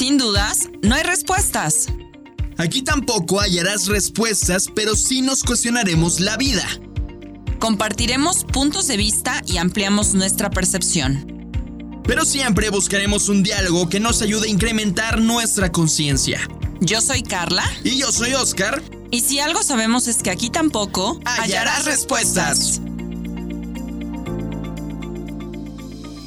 Sin dudas, no hay respuestas. Aquí tampoco hallarás respuestas, pero sí nos cuestionaremos la vida. Compartiremos puntos de vista y ampliamos nuestra percepción. Pero siempre buscaremos un diálogo que nos ayude a incrementar nuestra conciencia. Yo soy Carla. Y yo soy Oscar. Y si algo sabemos es que aquí tampoco hallarás respuestas.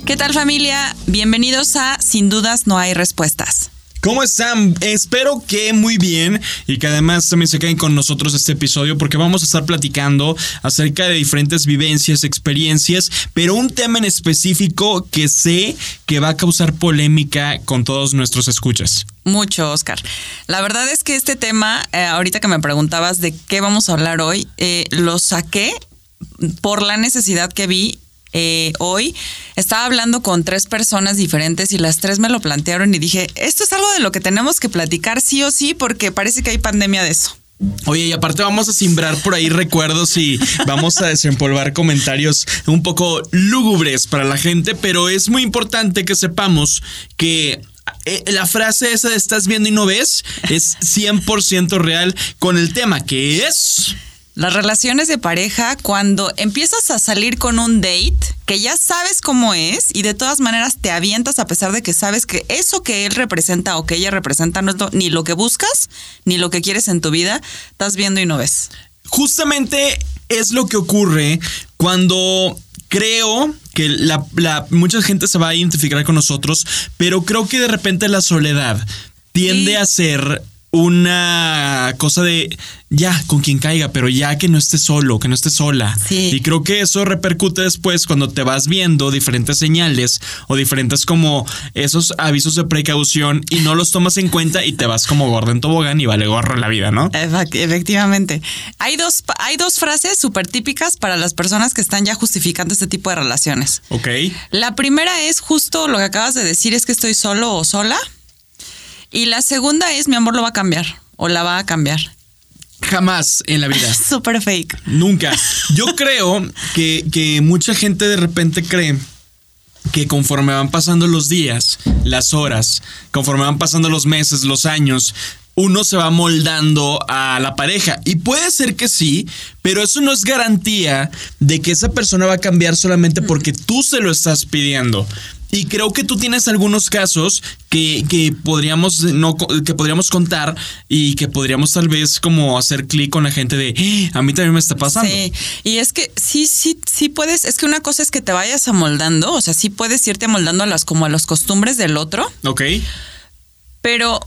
¿Qué tal familia? Bienvenidos a Sin dudas no hay respuestas. ¿Cómo están? Espero que muy bien y que además también se queden con nosotros este episodio porque vamos a estar platicando acerca de diferentes vivencias, experiencias, pero un tema en específico que sé que va a causar polémica con todos nuestros escuchas. Mucho, Oscar. La verdad es que este tema, eh, ahorita que me preguntabas de qué vamos a hablar hoy, eh, lo saqué por la necesidad que vi eh, hoy estaba hablando con tres personas diferentes y las tres me lo plantearon y dije, esto es algo de lo que tenemos que platicar sí o sí porque parece que hay pandemia de eso. Oye, y aparte vamos a simbrar por ahí recuerdos y vamos a desempolvar comentarios un poco lúgubres para la gente, pero es muy importante que sepamos que eh, la frase esa de estás viendo y no ves es 100% real con el tema que es... Las relaciones de pareja, cuando empiezas a salir con un date que ya sabes cómo es y de todas maneras te avientas a pesar de que sabes que eso que él representa o que ella representa no es ni lo que buscas ni lo que quieres en tu vida, estás viendo y no ves. Justamente es lo que ocurre cuando creo que la, mucha gente se va a identificar con nosotros, pero creo que de repente la soledad tiende a ser una cosa de ya con quien caiga, pero ya que no esté solo, que no esté sola. Y creo que eso repercute después cuando te vas viendo diferentes señales o diferentes como esos avisos de precaución y no los tomas en cuenta y te vas como gordo en tobogán y vale gorro la vida, ¿no? Efectivamente. Hay dos, hay dos frases súper típicas para las personas que están ya justificando este tipo de relaciones. Ok. La primera es justo lo que acabas de decir, es que estoy solo o sola. Y la segunda es mi amor lo va a cambiar o la va a cambiar. Jamás en la vida. Súper fake. Nunca. Yo creo que, que mucha gente de repente cree que conforme van pasando los días, las horas, conforme van pasando los meses, los años, uno se va moldando a la pareja. Y puede ser que sí, pero eso no es garantía de que esa persona va a cambiar solamente porque tú se lo estás pidiendo. Y creo que tú tienes algunos casos que, que podríamos no que podríamos contar y que podríamos tal vez como hacer clic con la gente de eh, a mí también me está pasando. Sí, y es que sí, sí, sí puedes, es que una cosa es que te vayas amoldando, o sea, sí puedes irte amoldando a las como a las costumbres del otro. Ok. Pero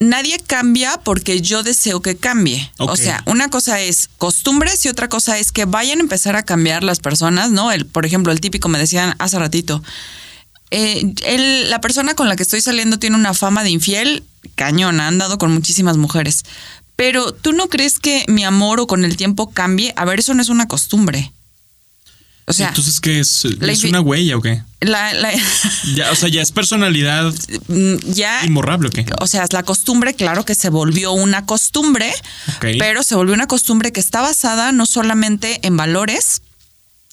nadie cambia porque yo deseo que cambie. O sea, una cosa es costumbres y otra cosa es que vayan a empezar a cambiar las personas, ¿no? El, por ejemplo, el típico me decían hace ratito, eh, la persona con la que estoy saliendo tiene una fama de infiel cañón, ha andado con muchísimas mujeres. Pero tú no crees que mi amor o con el tiempo cambie? A ver, eso no es una costumbre. O sea, entonces qué es? ¿Es una huella o qué? La, ya, o sea, ya es personalidad mm, ya imborrable o qué? O sea, la costumbre, claro que se volvió una costumbre, pero se volvió una costumbre que está basada no solamente en valores,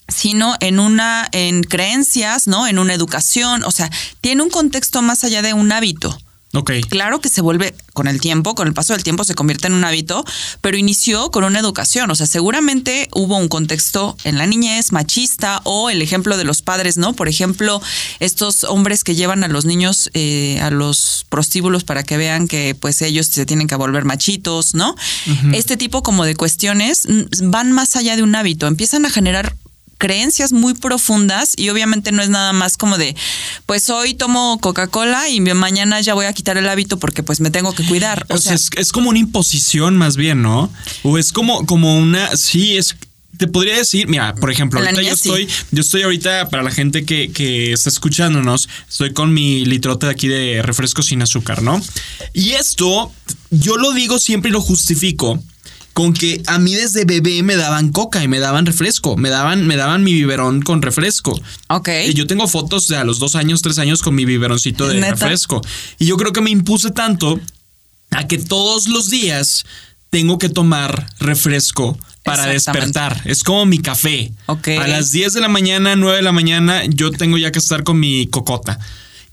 sino en una, en creencias, ¿no? En una educación, o sea, tiene un contexto más allá de un hábito. Ok. Claro que se vuelve con el tiempo, con el paso del tiempo se convierte en un hábito, pero inició con una educación. O sea, seguramente hubo un contexto en la niñez machista o el ejemplo de los padres, ¿no? Por ejemplo, estos hombres que llevan a los niños eh, a los prostíbulos para que vean que pues ellos se tienen que volver machitos, ¿no? Este tipo como de cuestiones van más allá de un hábito, empiezan a generar creencias muy profundas y obviamente no es nada más como de, pues hoy tomo Coca-Cola y mañana ya voy a quitar el hábito porque pues me tengo que cuidar. O, sea, es, como una imposición más bien, ¿no? O es como, como una, sí, es, te podría decir, mira, por ejemplo, ahorita yo estoy, yo estoy ahorita, para la gente que, que está escuchándonos, estoy con mi litrote de aquí de refresco sin azúcar, ¿no? Y esto, yo lo digo siempre y lo justifico con que a mí desde bebé me daban coca y me daban refresco, me daban, me daban mi biberón con refresco. Ok. Y yo tengo fotos de a los dos años, tres años con mi biberoncito de refresco. Y yo creo que me impuse tanto a que todos los días tengo que tomar refresco para despertar. Es como mi café. Ok. A las 10 de la mañana, 9 de la mañana, yo tengo ya que estar con mi cocota.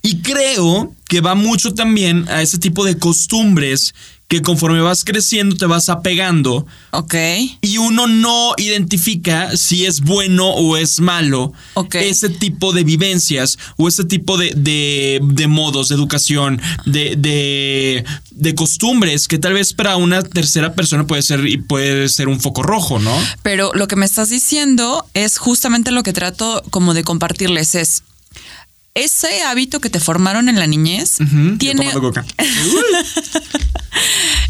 Y creo que va mucho también a ese tipo de costumbres que conforme vas creciendo te vas apegando. Ok. Y uno no identifica si es bueno o es malo Ok. ese tipo de vivencias o ese tipo de, de- de modos de educación, de, de, de costumbres que tal vez para una tercera persona puede ser, y puede ser un foco rojo, ¿no? Pero lo que me estás diciendo es justamente lo que trato como de compartirles es ese hábito que te formaron en la niñez yo tiene coca.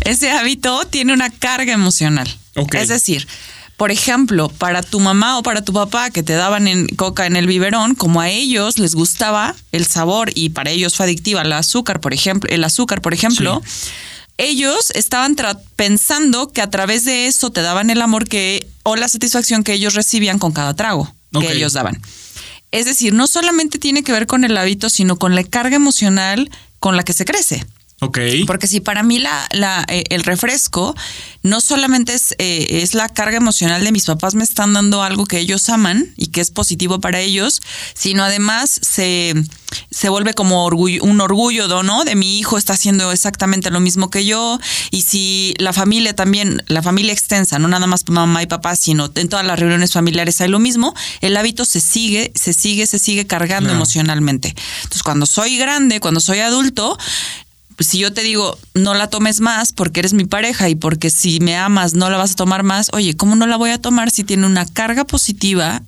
ese hábito tiene una carga emocional. Es decir, por ejemplo, para tu mamá o para tu papá que te daban en coca en el biberón, como a ellos les gustaba el sabor y para ellos fue adictiva el azúcar, por ejemplo, el azúcar, por ejemplo, ellos estaban pensando que a través de eso te daban el amor que o la satisfacción que ellos recibían con cada trago que ellos daban. Es decir, no solamente tiene que ver con el hábito, sino con la carga emocional con la que se crece. Ok. Porque si para mí la, la, eh, el refresco no solamente es, eh, es la carga emocional de mis papás me están dando algo que ellos aman y que es positivo para ellos, sino además se, se vuelve como orgullo, un orgullo ¿no? de mi hijo está haciendo exactamente lo mismo que yo y si la familia también, la familia extensa, no nada más mamá y papá, sino en todas las reuniones familiares hay lo mismo, el hábito se sigue, se sigue, se sigue cargando emocionalmente. Entonces cuando soy grande, cuando soy adulto, si yo te digo, no la tomes más porque eres mi pareja y porque si me amas no la vas a tomar más, oye, ¿cómo no la voy a tomar si tiene una carga positiva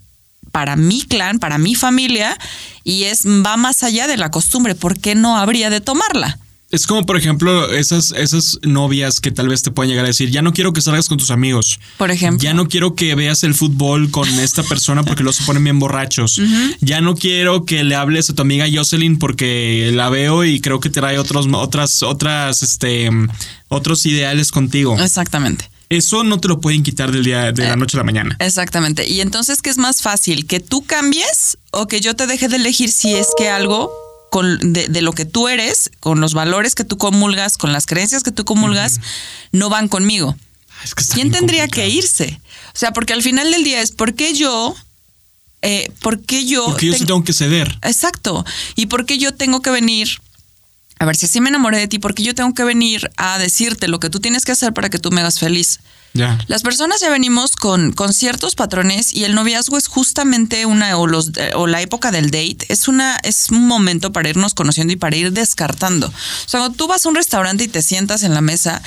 para mi clan, para mi familia y es va más allá de la costumbre? ¿Por qué no habría de tomarla? Es como, por ejemplo, esas, esas novias que tal vez te pueden llegar a decir, ya no quiero que salgas con tus amigos. Por ejemplo. Ya no quiero que veas el fútbol con esta persona porque los se ponen bien borrachos. Ya no quiero que le hables a tu amiga Jocelyn porque la veo y creo que trae otros, otras, otras, este, otros ideales contigo. Exactamente. Eso no te lo pueden quitar del día, de la noche a la mañana. Exactamente. Y entonces, ¿qué es más fácil? ¿Que tú cambies o que yo te deje de elegir si es que algo con, de, de lo que tú eres, con los valores que tú comulgas, con las creencias que tú comulgas, no van conmigo? Es que está ¿Quién tendría complicado. que irse? O sea, porque al final del día es ¿por qué yo? Eh, ¿Por qué yo? Porque yo sí ten- tengo que ceder. Exacto. ¿Y por qué yo tengo que venir? A ver, si así me enamoré de ti, ¿por qué yo tengo que venir a decirte lo que tú tienes que hacer para que tú me hagas feliz? Ya. Las personas ya venimos con, con ciertos patrones y el noviazgo es justamente una o los o la época del date es una es un momento para irnos conociendo y para ir descartando. O sea, cuando tú vas a un restaurante y te sientas en la mesa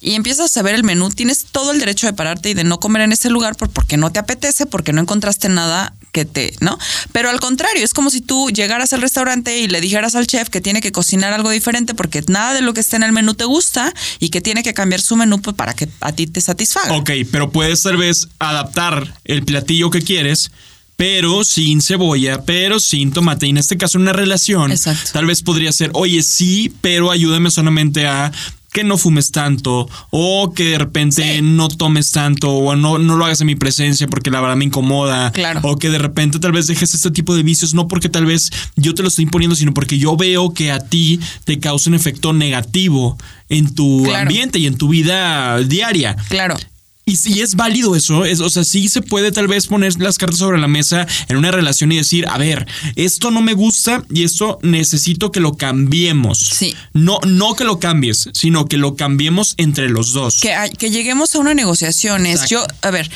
y empiezas a ver el menú, tienes todo el derecho de pararte y de no comer en ese lugar por, porque no te apetece, porque no encontraste nada que te, ¿no? Pero al contrario, es como si tú llegaras al restaurante y le dijeras al chef que tiene que cocinar algo diferente porque nada de lo que está en el menú te gusta y que tiene que cambiar su menú pues, para que a ti te satisfaga. Ok, pero puedes tal vez adaptar el platillo que quieres, pero sin cebolla, pero sin tomate. Y en este caso, una relación, Exacto. tal vez podría ser, oye, sí, pero ayúdame solamente a que no fumes tanto o que de repente Sí. no tomes tanto o no, no lo hagas en mi presencia porque la verdad me incomoda Claro. o que de repente tal vez dejes este tipo de vicios no porque tal vez yo te lo estoy imponiendo sino porque yo veo que a ti te causa un efecto negativo en tu Claro. ambiente y en tu vida diaria Claro. Y si es válido eso, es, o sea, sí se puede tal vez poner las cartas sobre la mesa en una relación y decir, a ver, esto no me gusta y esto necesito que lo cambiemos. Sí. No, no que lo cambies, sino que lo cambiemos entre los dos. Que, que lleguemos a una negociación. Es yo, a ver,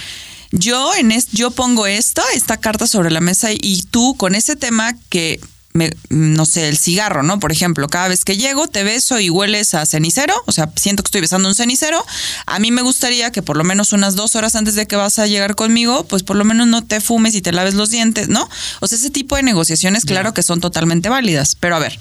yo en es, yo pongo esto, esta carta sobre la mesa y tú con ese tema que me, no sé, el cigarro, ¿no? Por ejemplo, cada vez que llego te beso y hueles a cenicero, o sea, siento que estoy besando un cenicero. A mí me gustaría que por lo menos unas dos horas antes de que vas a llegar conmigo, pues por lo menos no te fumes y te laves los dientes, ¿no? O sea, ese tipo de negociaciones, claro que son totalmente válidas. Pero a ver,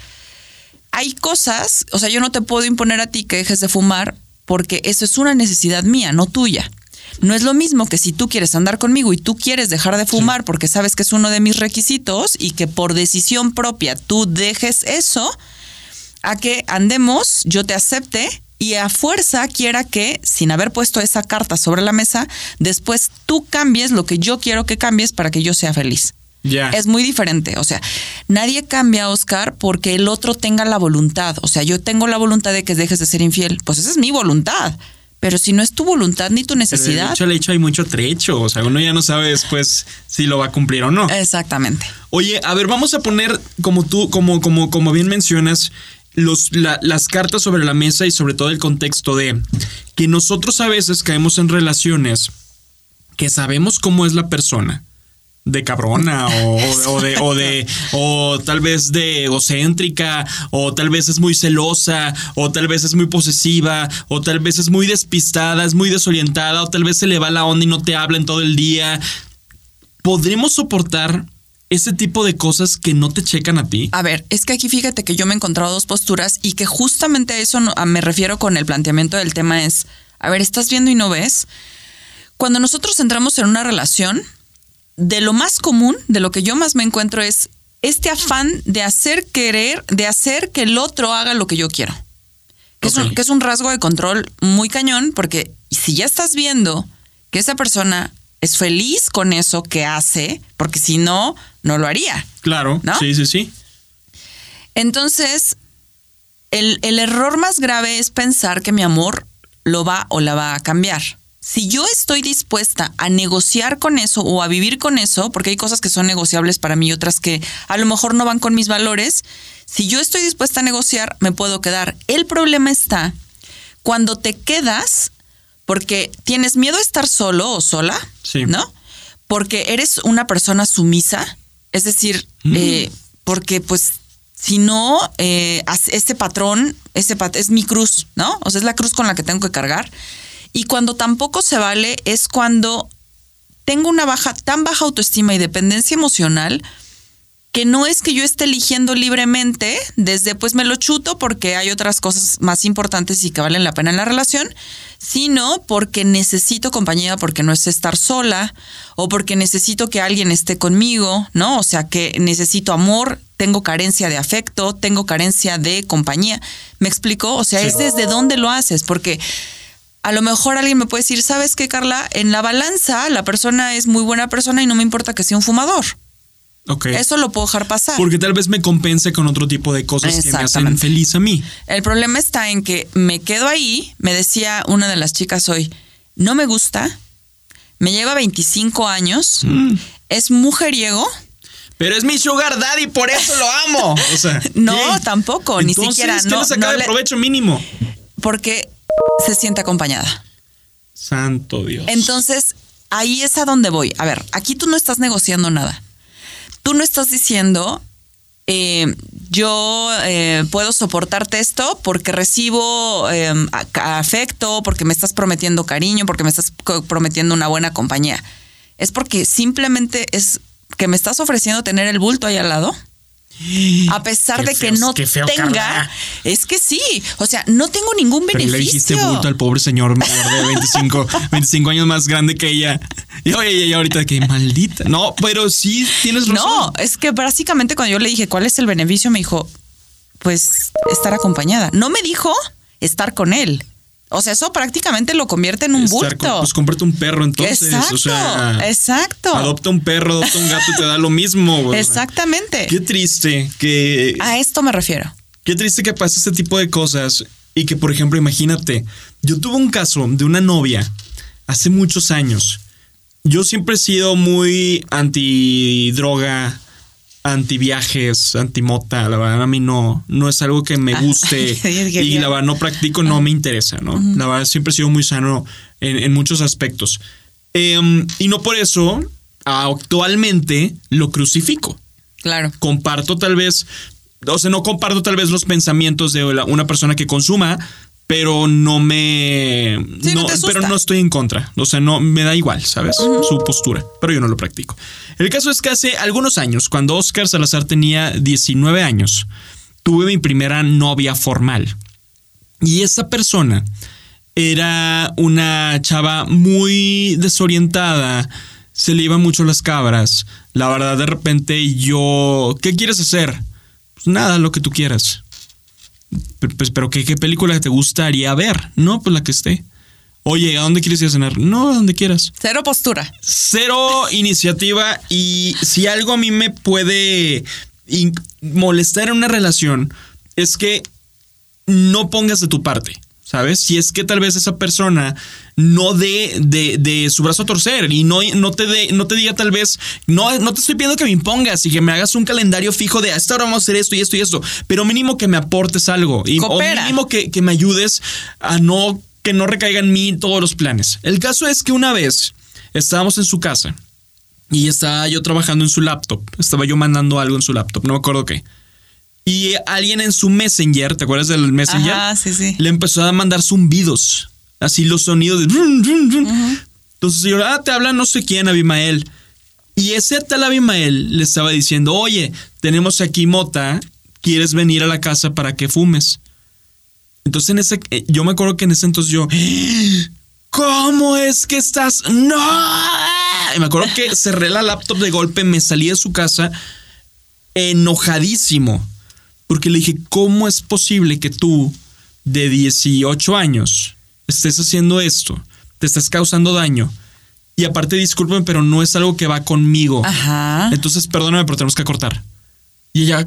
hay cosas, o sea, yo no te puedo imponer a ti que dejes de fumar porque eso es una necesidad mía, no tuya. No es lo mismo que si tú quieres andar conmigo y tú quieres dejar de fumar porque sabes que es uno de mis requisitos y que por decisión propia tú dejes eso, a que andemos, yo te acepte y a fuerza quiera que, sin haber puesto esa carta sobre la mesa, después tú cambies lo que yo quiero que cambies para que yo sea feliz. Ya. Es muy diferente. O sea, nadie cambia, Oscar, porque el otro tenga la voluntad. O sea, yo tengo la voluntad de que dejes de ser infiel. Pues esa es mi voluntad. Pero si no es tu voluntad ni tu Pero necesidad. De hecho, hay mucho trecho. O sea, uno ya no sabe después si lo va a cumplir o no. Exactamente. Oye, a ver, vamos a poner, como tú, como, como, como bien mencionas, los, la- las cartas sobre la mesa y sobre todo el contexto de que nosotros a veces caemos en relaciones que sabemos cómo es la persona. De cabrona o, o- de, o de, o tal vez de egocéntrica, o tal vez es muy celosa, o tal vez es muy posesiva, o tal vez es muy despistada, es muy desorientada, o tal vez se le va la onda y no te habla en todo el día. ¿Podremos soportar ese tipo de cosas que no te checan a ti? A ver, es que aquí fíjate que yo me he encontrado dos posturas y que justamente a eso me refiero con el planteamiento del tema es, a ver, ¿estás viendo y no ves? Cuando nosotros entramos en una relación, de lo más común, de lo que yo más me encuentro es este afán de hacer querer, de hacer que el otro haga lo que yo quiero. Que, es, un, Ok. que es un rasgo de control muy cañón, porque si ya estás viendo que esa persona es feliz con eso que hace, porque si no, no lo haría. Claro, ¿No? sí, sí, sí. Entonces, el, el error más grave es pensar que mi amor lo va o la va a cambiar. Si yo estoy dispuesta a negociar con eso o a vivir con eso, porque hay cosas que son negociables para mí y otras que a lo mejor no van con mis valores, si yo estoy dispuesta a negociar, me puedo quedar. El problema está cuando te quedas porque tienes miedo a estar solo o sola, Sí. ¿no? Porque eres una persona sumisa, es decir, Mm. eh, porque pues si no, eh, ese patrón, ese pat- es mi cruz, ¿no? O sea, es la cruz con la que tengo que cargar. Y cuando tampoco se vale es cuando tengo una baja, tan baja autoestima y dependencia emocional que no es que yo esté eligiendo libremente, desde pues me lo chuto porque hay otras cosas más importantes y que valen la pena en la relación, sino porque necesito compañía, porque no es estar sola o porque necesito que alguien esté conmigo, ¿no? O sea, que necesito amor, tengo carencia de afecto, tengo carencia de compañía. ¿Me explico? O sea, es desde dónde lo haces, porque a lo mejor alguien me puede decir, ¿sabes qué, Carla? En la balanza la persona es muy buena persona y no me importa que sea un fumador. Ok. Eso lo puedo dejar pasar. Porque tal vez me compense con otro tipo de cosas que me hacen feliz a mí. El problema está en que me quedo ahí, me decía una de las chicas hoy, no me gusta, me lleva 25 años, Mm. es mujeriego. Pero es mi sugar daddy, por eso lo amo. O sea, No, ¿qué? tampoco, ni siquiera, ¿qué no, le saca no de le- provecho mínimo? porque se siente acompañada. Santo Dios. Entonces, ahí es a donde voy. A ver, aquí tú no estás negociando nada. Tú no estás diciendo, eh, yo eh, puedo soportarte esto porque recibo eh, afecto, porque me estás prometiendo cariño, porque me estás prometiendo una buena compañía. Es porque simplemente es que me estás ofreciendo tener el bulto ahí al lado. A pesar Qué de que no feo, tenga, Carla. es que sí, o sea, no tengo ningún Pero beneficio. le dijiste bulto al pobre señor mayor de 25, 25 años más grande que ella. Y oye, y ahorita que maldita. No, pero sí tienes razón. No, es que básicamente cuando yo le dije cuál es el beneficio, me dijo, pues estar acompañada. No me dijo estar con él. O sea, eso prácticamente lo convierte en un Estar bulto. pues cómprate un perro entonces. exacto, o sea, exacto. adopta un perro, adopta un gato y te da lo mismo. güey. Exactamente. Qué triste que A esto me refiero. Qué triste que pase este tipo de cosas y que, por ejemplo, imagínate, yo tuve un caso de una novia hace muchos años. Yo siempre he sido muy anti droga, anti viajes, anti mota. La verdad, a mí no, no es algo que me Ah, guste y la verdad no practico, no me interesa, ¿no? La verdad, siempre he sido muy sano en, en muchos aspectos. Em, y no por eso actualmente lo crucifico Claro. comparto tal vez, o sea, no comparto tal vez los pensamientos de una persona que consuma, pero no me... Sí, no pero no estoy en contra, o sea, no me da igual, ¿sabes? Su postura, pero yo no lo practico. El caso es que hace algunos años, cuando Oscar Salazar tenía 19 años, tuve mi primera novia formal. Y esa persona era una chava muy desorientada, se le iban mucho las cabras. La verdad, de repente yo, ¿qué quieres hacer? Pues nada, lo que tú quieras. P- Pues, pero ¿qué, qué película te gustaría ver? No, pues la que esté. Oye, ¿a dónde quieres ir a cenar? No, a donde quieras. Cero postura. Cero iniciativa y si algo a mí me puede molestar en una relación es que no pongas de tu parte. ¿Sabes? Si es que tal vez esa persona no dé de, de, su brazo a torcer y no, no, te de, no te diga tal vez, no, no te estoy pidiendo que me impongas y que me hagas un calendario fijo de hasta ahora vamos a hacer esto y esto y esto, pero mínimo que me aportes algo y o mínimo que, que me ayudes a no que no recaigan en mí todos los planes. El caso es que una vez estábamos en su casa y estaba yo trabajando en su laptop, estaba yo mandando algo en su laptop, no me acuerdo qué. Y alguien en su Messenger, ¿te acuerdas del Messenger? Ah, sí, sí. Le empezó a mandar zumbidos, así los sonidos de... Entonces yo, ah, te habla no sé quién, Abimael. Y ese tal Abimael le estaba diciendo, oye, tenemos aquí mota, ¿quieres venir a la casa para que fumes? Entonces en ese, eh, yo me acuerdo que en ese entonces yo, ¿cómo es que estás? No. Y me acuerdo que cerré la laptop de golpe, me salí de su casa enojadísimo porque le dije, ¿cómo es posible que tú, de 18 años, estés haciendo esto? Te estás causando daño. Y aparte, discúlpeme, pero no es algo que va conmigo. Ajá. Entonces, perdóname, pero tenemos que cortar. Y ella,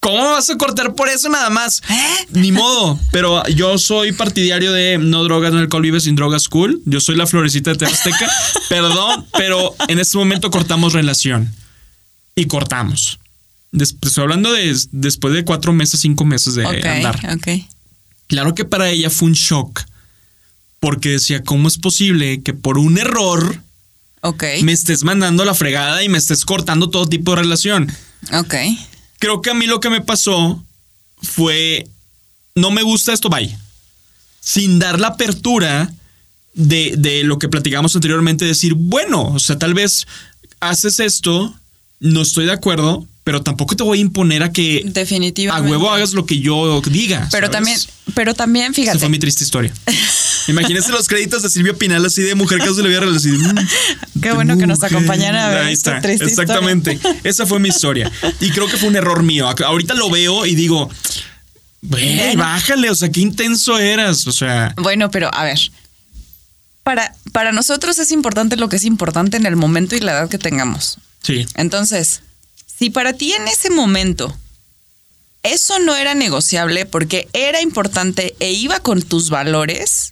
¿cómo vas a cortar por eso nada más? ¿Eh? Ni modo. Pero yo soy partidario de no drogas, no alcohol, vive sin drogas, cool. Yo soy la florecita de Tebasteca. Perdón, pero en este momento cortamos relación. Y cortamos. Después, estoy hablando de después de cuatro meses, cinco meses de andar. Ok. Claro que para ella fue un shock. Porque decía, ¿cómo es posible que por un error okay. me estés mandando la fregada y me estés cortando todo tipo de relación? Ok. Creo que a mí lo que me pasó fue, no me gusta esto, bye. Sin dar la apertura de, de lo que platicamos anteriormente, decir, bueno, o sea, tal vez haces esto, no estoy de acuerdo, pero tampoco te voy a imponer a que definitivamente a huevo hagas lo que yo diga. Pero también, pero también, fíjate. Esa fue mi triste historia. Imagínense los créditos de Silvia Pinal así de mujer que se le había así. Qué bueno que nos acompañara a ver Ahí está. Exactamente. Esa fue mi historia. Y creo que fue un error mío. Ahorita lo veo y digo, güey, bájale, o sea, qué intenso eras. O sea. Bueno, pero a ver. Para, para nosotros es importante lo que es importante en el momento y la edad que tengamos. Sí. Entonces, si para ti en ese momento eso no era negociable porque era importante e iba con tus valores,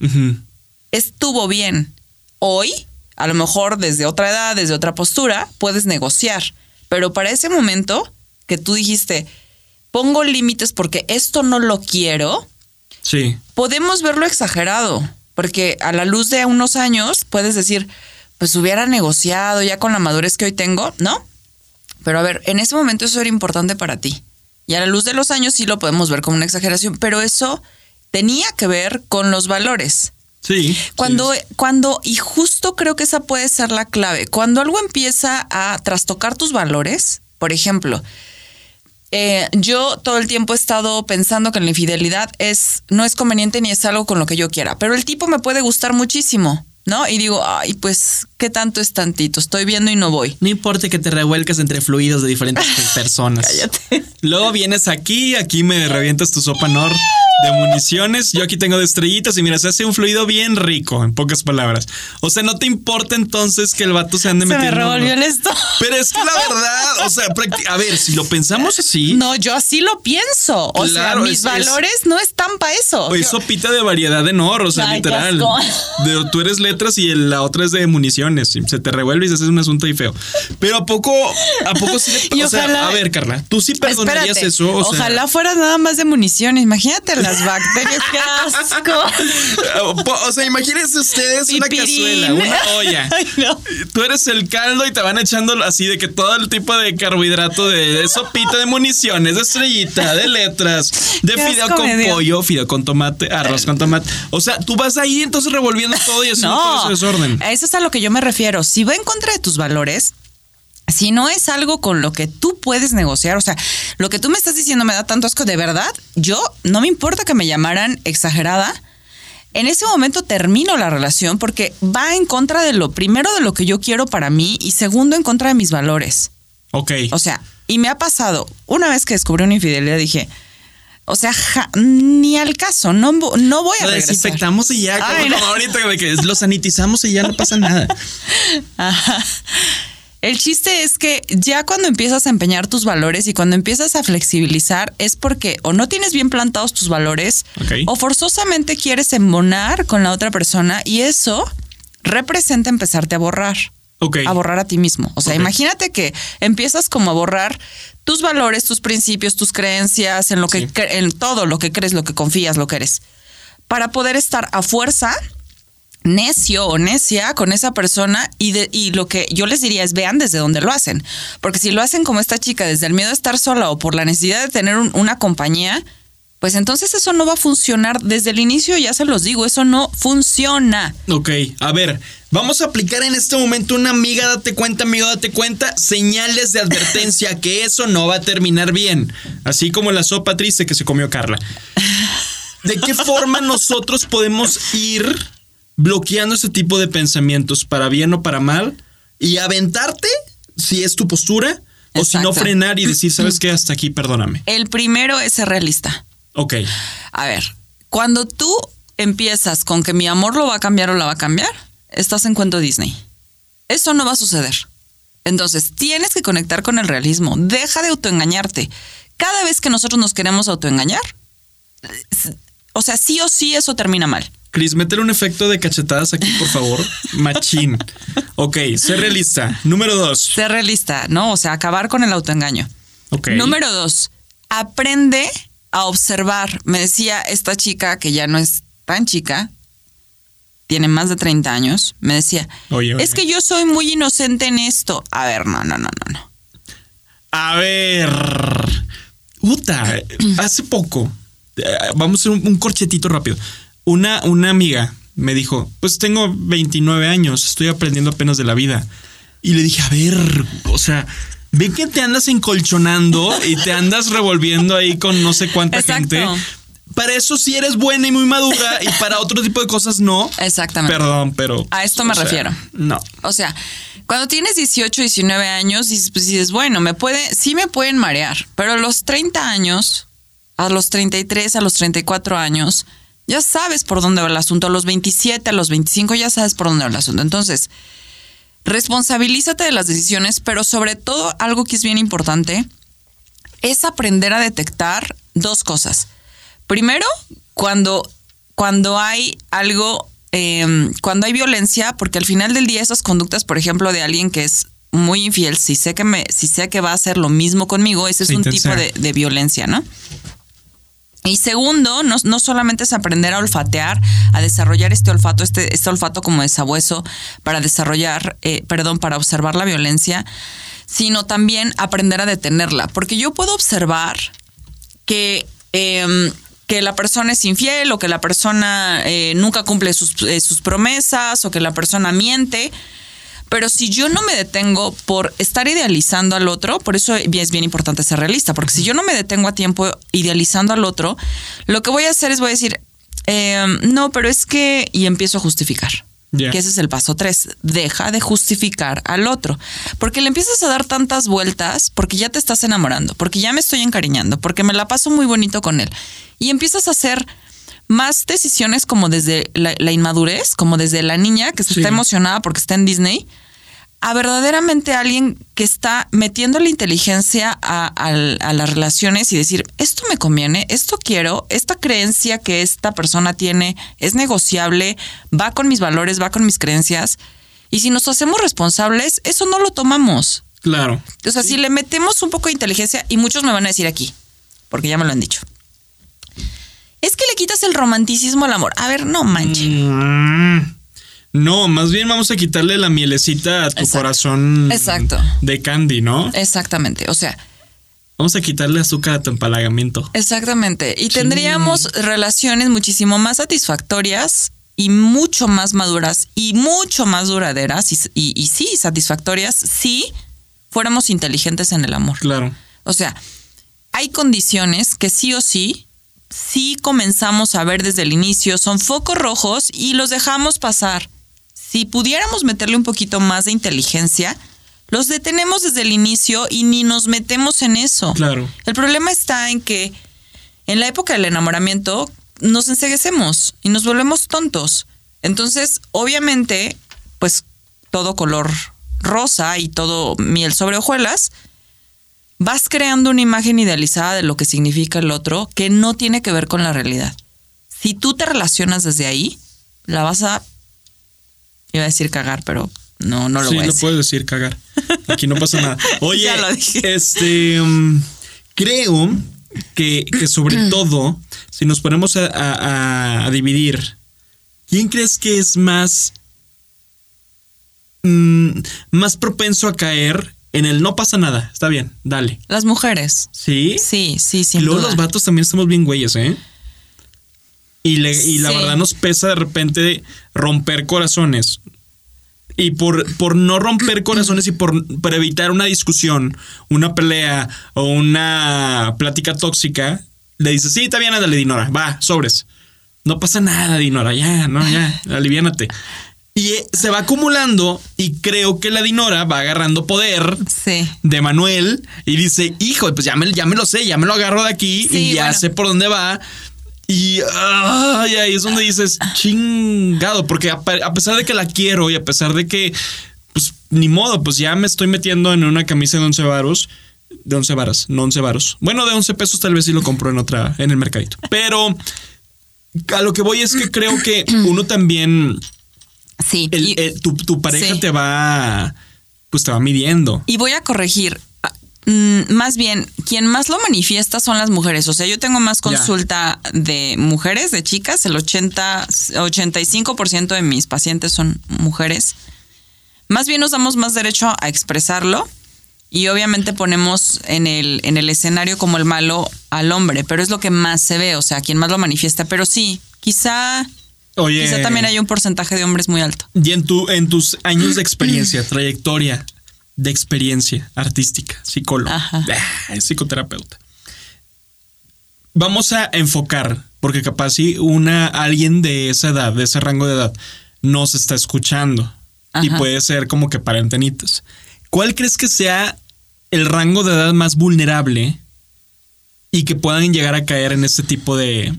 estuvo bien. Hoy, a lo mejor desde otra edad, desde otra postura, puedes negociar. Pero para ese momento que tú dijiste, pongo límites porque esto no lo quiero, sí. podemos verlo exagerado. Porque a la luz de unos años puedes decir, pues hubiera negociado ya con la madurez que hoy tengo, ¿no? Pero a ver, en ese momento eso era importante para ti. Y a la luz de los años sí lo podemos ver como una exageración, pero eso tenía que ver con los valores. Sí. Cuando, cuando, y justo creo que esa puede ser la clave, cuando algo empieza a trastocar tus valores, por ejemplo, eh, yo todo el tiempo he estado pensando que la infidelidad es, no es conveniente ni es algo con lo que yo quiera, pero el tipo me puede gustar muchísimo. ¿No? Y digo, ay, pues, ¿qué tanto es tantito? Estoy viendo y no voy. No importa que te revuelques entre fluidos de diferentes personas. Cállate. Luego vienes aquí, aquí me revientas tu sopa Nor de municiones. Yo aquí tengo de estrellitas y mira, se hace un fluido bien rico, en pocas palabras. O sea, no te importa entonces que el vato se ande se metiendo. Me revolvió el esto. Pero es que la verdad, o sea, a ver, si lo pensamos así. No, yo así lo pienso. O sea, mis valores no están para eso. Oye, sopita de variedad de Nor, o sea, literal. De, tú eres letras y la otra es de municiones. Se te revuelve y se hace un asunto ahí feo. Pero a poco, a poco sí le, o sea, a ver, Carla, tú sí perdonarías eso. O ojalá fuera nada más de municiones. Imagínate las bacterias, qué asco. o sea, imagínense ustedes una cazuela, una olla. Tú eres el caldo y te van echando así de que todo el tipo de carbohidrato de, sopita de municiones, de estrellita, de letras, de fideo con pollo, fideo con tomate, arroz con tomate. O sea, tú vas ahí entonces revolviendo todo y haciendo todo ese desorden. Eso es a lo que yo me refiero. Si va en contra de tus valores, si no es algo con lo que tú puedes negociar, o sea, lo que tú me estás diciendo me da tanto asco, de verdad, yo no me importa que me llamaran exagerada. En ese momento termino la relación porque va en contra de lo primero de lo que yo quiero para mí y segundo en contra de mis valores. Ok. O sea, y me ha pasado, una vez que descubrí una infidelidad dije, o sea, ni al caso, no, no voy a Lo regresar. desinfectamos y ya, como, ahorita que lo sanitizamos y ya no pasa nada. Ajá. El chiste es que ya cuando empiezas a empeñar tus valores y cuando empiezas a flexibilizar es porque o no tienes bien plantados tus valores o forzosamente quieres embonar con la otra persona y eso representa empezarte a borrar. A borrar a ti mismo. O sea, imagínate que empiezas como a borrar tus valores, tus principios, tus creencias, en lo que Sí. en todo lo que crees, lo que confías, lo que eres. Para poder estar a fuerza necio o necia con esa persona y, de, y lo que yo les diría es vean desde dónde lo hacen. Porque si lo hacen como esta chica, desde el miedo a estar sola o por la necesidad de tener un- una compañía, pues entonces eso no va a funcionar desde el inicio, ya se los digo, eso no funciona. Ok, a ver, vamos a aplicar en este momento una amiga, date cuenta, amigo, date cuenta, señales de advertencia que eso no va a terminar bien. Así como la sopa triste que se comió Carla. ¿De qué forma nosotros podemos ir bloqueando ese tipo de pensamientos para bien o para mal y aventarte si es tu postura o si no frenar y decir, ¿sabes qué? Hasta aquí, perdóname. El primero es ser realista. Ok, A ver, cuando tú empiezas con que mi amor lo va a cambiar o la va a cambiar, estás en cuento Disney. Eso no va a suceder. Entonces, tienes que conectar con el realismo. Deja de autoengañarte. Cada vez que nosotros nos queremos autoengañar, o sea, sí o sí eso termina mal. Cris, métele un efecto de cachetadas aquí, por favor. Machín. Ok, sé realista. Número dos. Ser realista, ¿no? O sea, acabar con el autoengaño. Ok. Número dos, aprende a observar. Me decía esta chica que ya no es tan chica, tiene más de 30 años, me decía, Oye, oye. es que yo soy muy inocente en esto. A ver, no, no, no, no, no. A ver. Uta, hace poco. eh, Vamos a hacer un, un corchetito rápido. Una, una amiga me dijo: Pues tengo 29 años, estoy aprendiendo apenas de la vida. Y le dije: A ver, o sea. Ve que te andas encolchonando y te andas revolviendo ahí con no sé cuánta Exacto. gente. Para eso sí eres buena y muy madura y para otro tipo de cosas no. Exactamente. Perdón, pero. A esto me sea, refiero. No. O sea, cuando tienes 18, 19 años, dices, pues dices, bueno, me puede, sí me pueden marear, pero a los 30 años, a los 33, a los 34 años, ya sabes por dónde va el asunto. A los 27, a los 25, ya sabes por dónde va el asunto. Entonces, responsabilízate de las decisiones, pero sobre todo algo que es bien importante es aprender a detectar dos cosas. Primero, cuando, cuando hay algo, eh, cuando hay violencia, porque al final del día esas conductas, por ejemplo, de alguien que es muy infiel, si sé que me, si sé que va a hacer lo mismo conmigo, ese es un tipo de violencia, ¿no? Y segundo, no, no solamente es aprender a olfatear, a desarrollar este olfato, este, este olfato como de sabueso para desarrollar, eh, perdón, para observar la violencia, sino también aprender a detenerla. Porque yo puedo observar que, eh, que la persona es infiel o que la persona eh, nunca cumple sus, eh, sus promesas o que la persona miente. Pero si yo no me detengo por estar idealizando al otro, por eso es bien importante ser realista, porque si yo no me detengo a tiempo idealizando al otro, lo que voy a hacer es voy a decir, eh, no, pero es que, y empiezo a justificar. Que ese es el paso tres. Deja de justificar al otro. Porque le empiezas a dar tantas vueltas porque ya te estás enamorando, porque ya me estoy encariñando, porque me la paso muy bonito con él. Y empiezas a hacer más decisiones como desde la, la inmadurez, como desde la niña que se Sí. está emocionada porque está en Disney, a verdaderamente alguien que está metiendo la inteligencia a, a- a las relaciones y decir, esto me conviene, esto quiero, esta creencia que esta persona tiene es negociable, va con mis valores, va con mis creencias. Y si nos hacemos responsables, eso no lo tomamos. Claro. O sea, si le metemos un poco de inteligencia, y muchos me van a decir aquí, porque ya me lo han dicho. Es que le quitas el romanticismo al amor. A ver, no manchen. Mm. No, más bien vamos a quitarle la mielecita a tu Exacto. corazón Exacto. de candy, ¿no? Exactamente. O sea, Vamos a quitarle azúcar a tu empalagamiento. Exactamente. Y tendríamos relaciones muchísimo más satisfactorias y mucho más maduras y mucho más duraderas y, y- y sí, satisfactorias si fuéramos inteligentes en el amor. Claro. O sea, hay condiciones que sí o sí, sí comenzamos a ver desde el inicio, son focos rojos y los dejamos pasar. Si pudiéramos meterle un poquito más de inteligencia, los detenemos desde el inicio y ni nos metemos en eso. Claro. El problema está en que en la época del enamoramiento nos enseguecemos y nos volvemos tontos. Entonces, obviamente, pues todo color rosa y todo miel sobre hojuelas, vas creando una imagen idealizada de lo que significa el otro que no tiene que ver con la realidad. Si tú te relacionas desde ahí, la vas a... Iba a decir cagar, pero no, no lo sí, voy a decir. puedes decir, cagar. Aquí no pasa nada. Oye, Ya lo dije. este um, creo que, que sobre todo, si nos ponemos a, a- a dividir, ¿quién crees que es más, mm, más propenso a caer en el no pasa nada? Está bien, dale. Las mujeres. ¿Sí? Sí, sí, y sin luego duda. los vatos también estamos bien güeyes, ¿eh? Y, le- y la Sí. verdad nos pesa de repente romper corazones. Y por, por no romper corazones y por, por evitar una discusión, una pelea o una plática tóxica, le dices, sí, está bien, ándale, Dinora, va, sobres. No pasa nada, Dinora, ya, no, ya, aliviánate. Y eh, se va acumulando y creo que la Dinora va agarrando poder Sí. de Manuel y dice, hijo, pues ya me, ya me lo sé, ya me lo agarro de aquí Sí, y ya bueno. sé por dónde va. Y ay, ahí es donde dices, chingado, porque a pesar de que la quiero y a pesar de que, pues ni modo, pues ya me estoy metiendo en una camisa de 11 varos, de 11 varas, no 11 varos. Bueno, de 11 pesos tal vez sí lo compro en otra, en el mercadito. Pero a lo que voy es que creo que uno también, Sí. el- y- el- tu, tu pareja Sí. te va, pues te va midiendo. Y voy a corregir. ah, mm, Más bien, quien más lo manifiesta son las mujeres. O sea, yo tengo más Ya. consulta de mujeres, de chicas. El 80, 85% de mis pacientes son mujeres. Más bien nos damos más derecho a expresarlo y obviamente ponemos en el, en el escenario como el malo al hombre, pero es lo que más se ve, o sea, quien más lo manifiesta. Pero sí, quizá, Oye, quizá también hay un porcentaje de hombres muy alto. Y en, tu, en tus años de experiencia, trayectoria de experiencia artística, psicólogo, ah, psicoterapeuta. Vamos a enfocar, porque capaz si una alguien de esa edad, de ese rango de edad, nos está escuchando y puede ser como que para antenitas. ¿Cuál crees que sea el rango de edad más vulnerable y que puedan llegar a caer en este tipo de,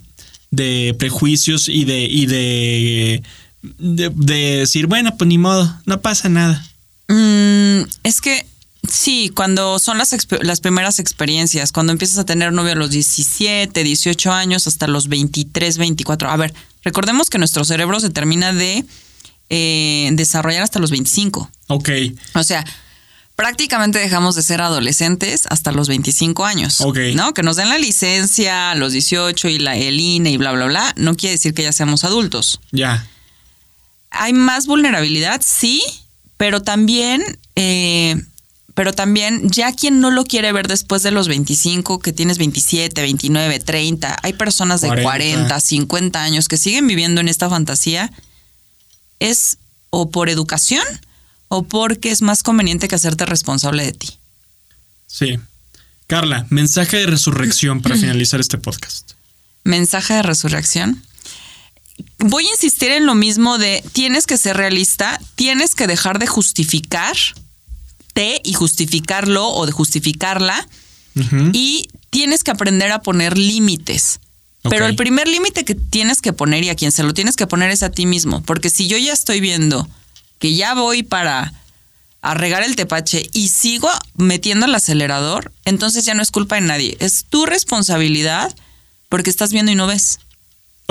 de prejuicios y de, y de, de, de decir, bueno, pues ni modo, no pasa nada. Mm, es que sí, cuando son las, las primeras experiencias, cuando empiezas a tener novio a los 17, 18 años, hasta los 23, 24. A ver, recordemos que nuestro cerebro se termina de eh, desarrollar hasta los 25. Ok, O sea, prácticamente dejamos de ser adolescentes hasta los 25 años. Ok. ¿No? Que nos den la licencia a los 18 y la, el INE y bla, bla, bla, no quiere decir que ya seamos adultos. ya. Hay más vulnerabilidad, sí, pero también, eh, pero también ya quien no lo quiere ver después de los 25, que tienes 27, 29, 30, hay personas de 40. 40, 50 años que siguen viviendo en esta fantasía, es o por educación o porque es más conveniente que hacerte responsable de ti. Sí. Carla, mensaje de resurrección para finalizar este podcast. Mensaje de resurrección. Voy a insistir en lo mismo de tienes que ser realista, tienes que dejar de justificarte y justificarlo o de justificarla y tienes que aprender a poner límites. Pero el primer límite que tienes que poner y a quien se lo tienes que poner es a ti mismo, porque si yo ya estoy viendo que ya voy para a regar el tepache y sigo metiendo el acelerador, entonces ya no es culpa de nadie, es tu responsabilidad porque estás viendo y no ves.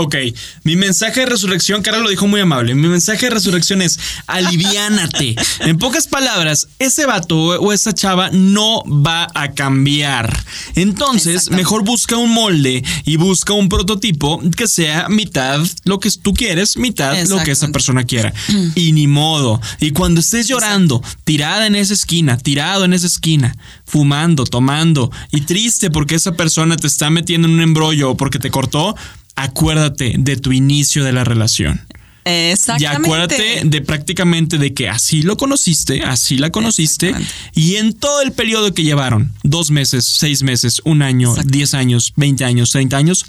Ok, mi mensaje de resurrección, Carla lo dijo muy amable. Mi mensaje de resurrección es aliviánate. En pocas palabras, ese vato o esa chava no va a cambiar. Entonces, mejor busca un molde y busca un prototipo que sea mitad lo que tú quieres, mitad lo que esa persona quiera. Y ni modo. Y cuando estés llorando, tirada en esa esquina, tirado en esa esquina, fumando, tomando y triste porque esa persona te está metiendo en un embrollo o porque te cortó, acuérdate de tu inicio de la relación. Y Exactamente. acuérdate de prácticamente de que así lo conociste, así la conociste, y en todo el periodo que llevaron, dos meses, seis meses, un año, diez años, veinte años, treinta años,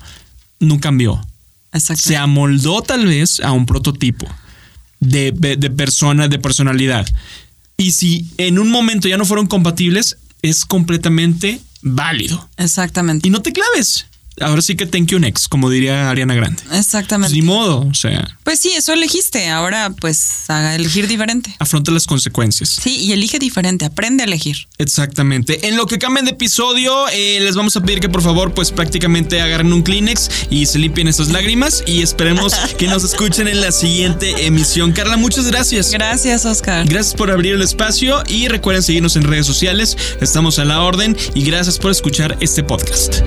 no cambió. Exactamente. Se amoldó tal vez a un prototipo de- de persona, de personalidad. Y si en un momento ya no fueron compatibles, es completamente válido. Exactamente. Y no te claves. Ahora sí que thank you next, como diría Ariana Grande. Pues Exactamente. ni modo, o sea, Pues sí, eso elegiste. Ahora, pues, a elegir diferente. afronta las consecuencias. Sí, y elige diferente. Aprende a elegir. Exactamente. En lo que cambian de episodio, eh, les vamos a pedir que por favor, pues prácticamente agarren un Kleenex y se limpien esas lágrimas y esperemos que nos escuchen en la siguiente emisión. Carla, muchas gracias. Gracias, Oscar. Gracias por abrir el espacio y recuerden seguirnos en redes sociales. Estamos a la orden y gracias por escuchar este podcast.